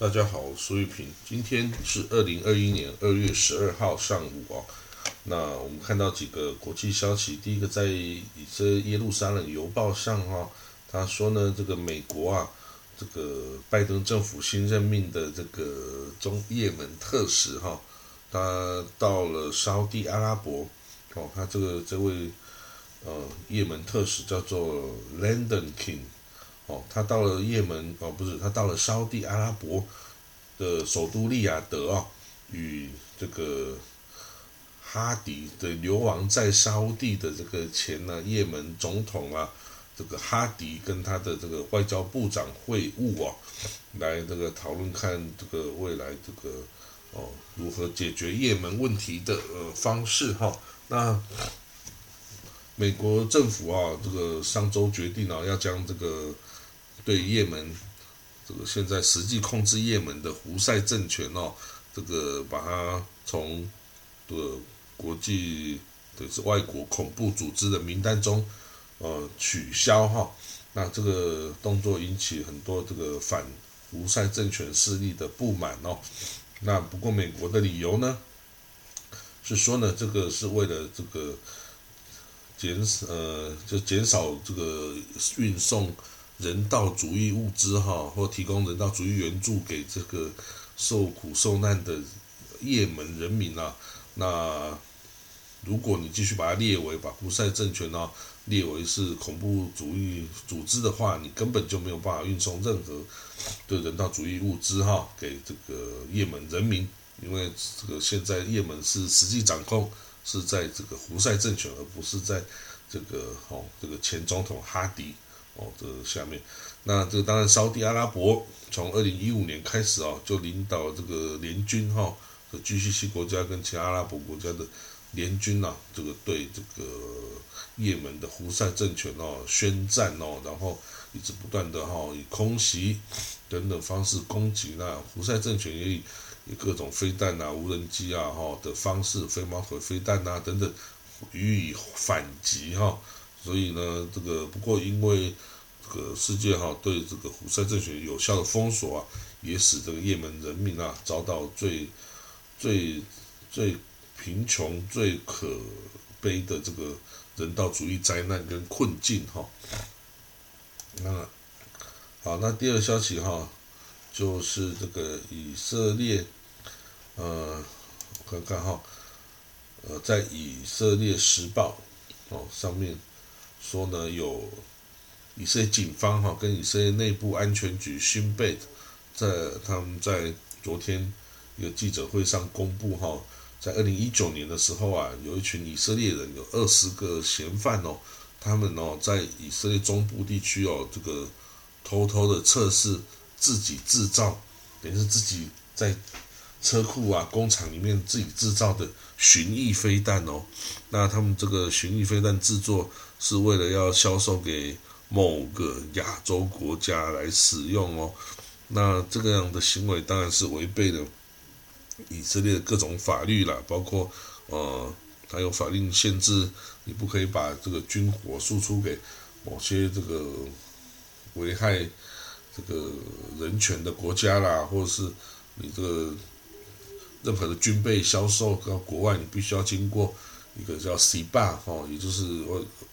大家好，我是苏玉平。今天是二零二一年二月十二号上午哦。那我们看到几个国际消息，第一个在以色列耶路撒冷邮报上哈，他说呢，这个美国啊，这个拜登政府新任命的这个中也门特使哈，他到了沙地阿拉伯哦，他这个这位呃也门特使叫做 Landon King。哦，他到了也门哦，不是他到了沙地阿拉伯的首都利雅得啊，与这个哈迪的流亡在沙地的这个前呢也门总统啊，这个哈迪跟他的这个外交部长会晤啊，来这个讨论看这个未来这个哦如何解决也门问题的呃方式哈。那美国政府啊，这个上周决定啊，要将这个。对也门这个现在实际控制也门的胡塞政权哦，这个把它从的国际的是外国恐怖组织的名单中呃取消哈，那这个动作引起很多这个反胡塞政权势力的不满哦。那不过美国的理由呢是说呢，这个是为了这个减少呃就减少这个运送。人道主义物资哈，或提供人道主义援助给这个受苦受难的也门人民啊。那如果你继续把它列为把胡塞政权呢列为是恐怖主义组织的话，你根本就没有办法运送任何的人道主义物资哈给这个也门人民，因为这个现在也门是实际掌控是在这个胡塞政权，而不是在这个哦这个前总统哈迪。哦，这下面，那这个当然，沙地阿拉伯从二零一五年开始啊，就领导这个联军哈，和 GCC 国家跟其他阿拉伯国家的联军呐，这个对这个也门的胡塞政权哦宣战哦，然后一直不断的哈以空袭等等方式攻击，那胡塞政权也以以各种飞弹啊、无人机啊哈的方式，飞毛腿飞弹啊等等予以反击哈。所以呢，这个不过因为个世界哈对这个胡塞政权有效的封锁啊，也使这个也门人民啊遭到最最最贫穷、最可悲的这个人道主义灾难跟困境哈。那好，那第二消息哈，就是这个以色列，呃，我看看哈，呃，在以色列时报哦上面。说呢，有以色列警方哈跟以色列内部安全局新贝在他们在昨天一个记者会上公布哈，在二零一九年的时候啊，有一群以色列人有二十个嫌犯哦，他们哦在以色列中部地区哦这个偷偷的测试自己制造，等于是自己在车库啊工厂里面自己制造的巡弋飞弹哦，那他们这个巡弋飞弹制作。是为了要销售给某个亚洲国家来使用哦，那这个样的行为当然是违背了以色列的各种法律啦，包括呃，它有法令限制你不可以把这个军火输出给某些这个危害这个人权的国家啦，或者是你这个任何的军备销售到国外，你必须要经过。一个叫 C 霸哦，也就是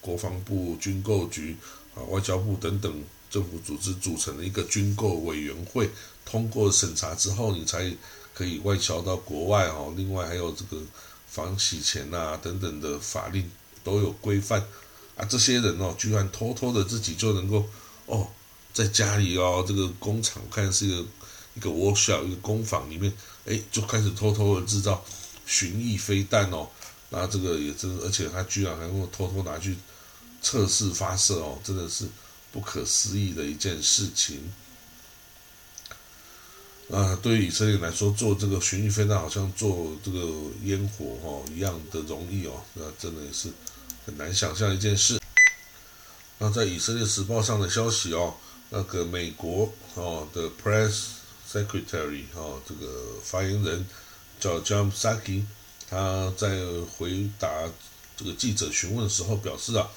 国防部军购局啊、外交部等等政府组织组成的一个军购委员会，通过审查之后，你才可以外销到国外哦。另外还有这个防洗钱呐等等的法令都有规范啊。这些人哦，居然偷偷的自己就能够哦，在家里哦，这个工厂看是一个一个 workshop 一个工坊里面，哎，就开始偷偷的制造巡弋飞弹哦。那这个也真，而且他居然还会偷偷拿去测试发射哦，真的是不可思议的一件事情。啊，对于以色列来说，做这个巡弋飞弹好像做这个烟火哈一样的容易哦，那真的也是很难想象一件事。那在以色列时报上的消息哦，那个美国哦的 Press Secretary 哈这个发言人叫 John Saki。他在回答这个记者询问的时候表示啊，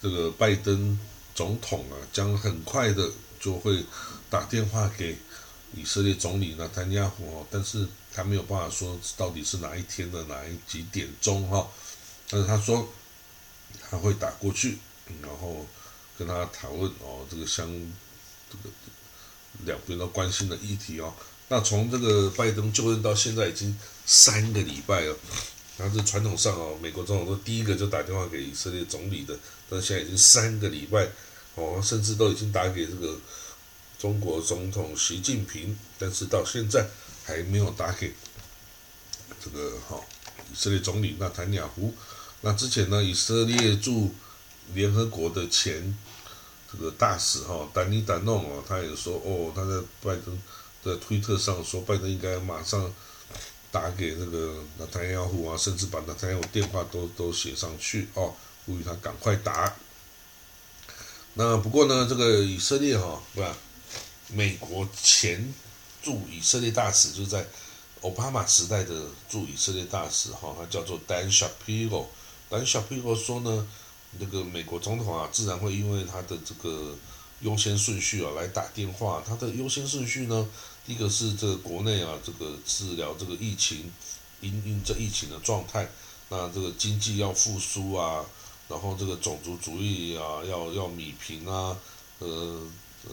这个拜登总统啊将很快的就会打电话给以色列总理纳坦亚胡哦，但是他没有办法说到底是哪一天的哪一几点钟哈，但是他说他会打过去，然后跟他讨论哦这个相这个两边都关心的议题哦。那从这个拜登就任到现在已经三个礼拜了，然后这传统上哦，美国总统都第一个就打电话给以色列总理的，但是现在已经三个礼拜哦，甚至都已经打给这个。中国总统习近平，但是到现在还没有打给这个哈以色列总理纳坦雅胡。那之前呢，以色列驻联合国的前这个大使哈丹尼达诺啊，他也说哦，他在拜登的推特上说，拜登应该马上打给这个纳坦雅胡啊，甚至把纳坦雅胡电话都都写上去哦，呼吁他赶快打。那不过呢，这个以色列哈，对吧？美国前驻以色列大使就在奥巴马时代的驻以色列大使哈，他叫做 Dan Shapiro。Dan Shapiro 说呢，那个美国总统啊，自然会因为他的这个优先顺序啊来打电话。他的优先顺序呢，一个是这个国内啊，这个治疗这个疫情，因应这疫情的状态。那这个经济要复苏啊，然后这个种族主义啊，要要米平啊，呃。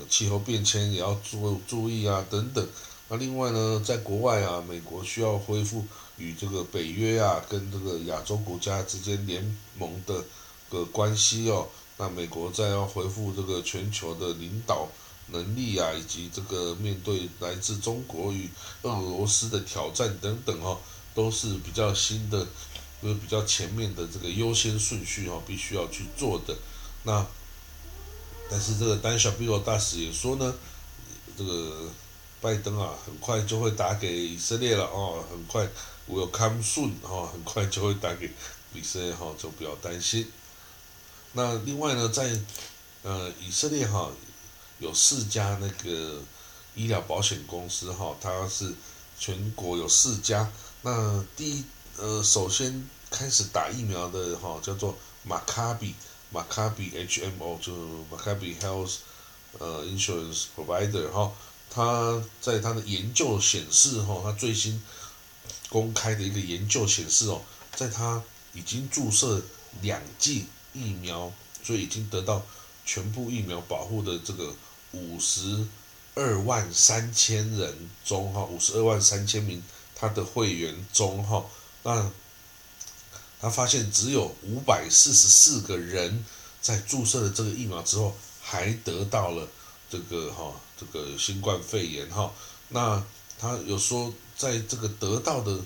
气候变迁也要注注意啊，等等。那另外呢，在国外啊，美国需要恢复与这个北约啊，跟这个亚洲国家之间联盟的个关系哦。那美国在要恢复这个全球的领导能力啊，以及这个面对来自中国与俄罗斯的挑战等等哦，都是比较新的，呃，比较前面的这个优先顺序哦，必须要去做的。那。但是这个丹小比罗大使也说呢，这个拜登啊，很快就会打给以色列了哦，很快我有 come soon 哦，很快就会打给以色列哈，就不要担心。那另外呢，在呃以色列哈，有四家那个医疗保险公司哈，它是全国有四家。那第一呃，首先开始打疫苗的哈，叫做马卡比。马卡比 HMO 就马卡比 Health 呃 Insurance Provider 哈，他在他的研究显示哈，他最新公开的一个研究显示哦，在他已经注射两剂疫苗，所以已经得到全部疫苗保护的这个五十二万三千人中哈，五十二万三千名他的会员中哈，那。他发现只有五百四十四个人在注射了这个疫苗之后，还得到了这个哈这个新冠肺炎哈。那他有说，在这个得到的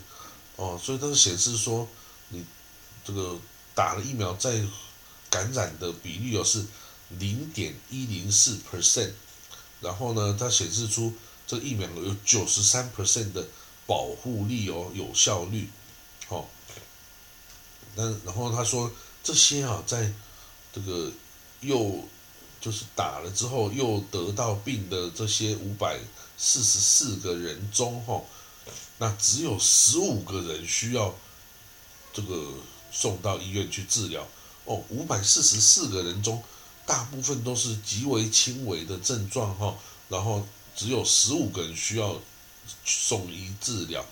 哦，所以它显示说，你这个打了疫苗在感染的比例哦是零点一零四 percent，然后呢，它显示出这疫苗有九十三 percent 的保护力哦，有效率，好。那然后他说这些啊，在这个又就是打了之后又得到病的这些五百四十四个人中哈，那只有十五个人需要这个送到医院去治疗哦。五百四十四个人中，大部分都是极为轻微的症状哈，然后只有十五个人需要送医治疗，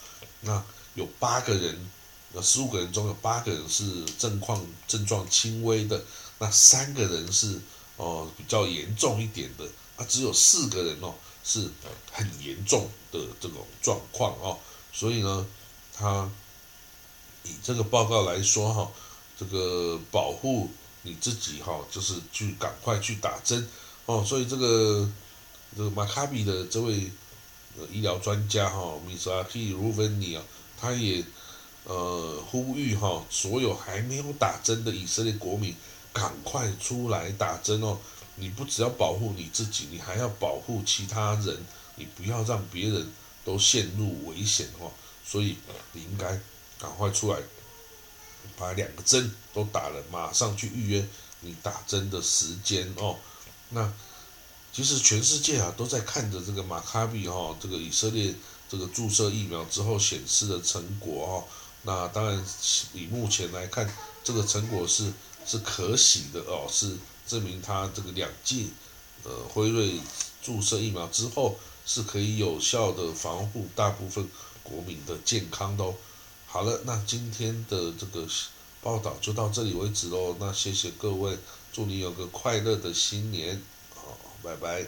那有八个人。那十五个人中有八个人是症况症状轻微的，那三个人是哦比较严重一点的，啊只有四个人哦是很严重的这种状况哦，所以呢，他以这个报告来说哈，这个保护你自己哈，就是去赶快去打针哦，所以这个这个马卡比的这位呃医疗专家哈，米萨基鲁芬尼啊，他也。呃，呼吁哈，所有还没有打针的以色列国民，赶快出来打针哦！你不只要保护你自己，你还要保护其他人，你不要让别人都陷入危险哦。所以你应该赶快出来，把两个针都打了，马上去预约你打针的时间哦。那其实全世界啊都在看着这个马卡比哈，这个以色列这个注射疫苗之后显示的成果哦。那当然，以目前来看，这个成果是是可喜的哦，是证明他这个两剂呃辉瑞注射疫苗之后是可以有效的防护大部分国民的健康的哦。好了，那今天的这个报道就到这里为止喽。那谢谢各位，祝你有个快乐的新年，好，拜拜。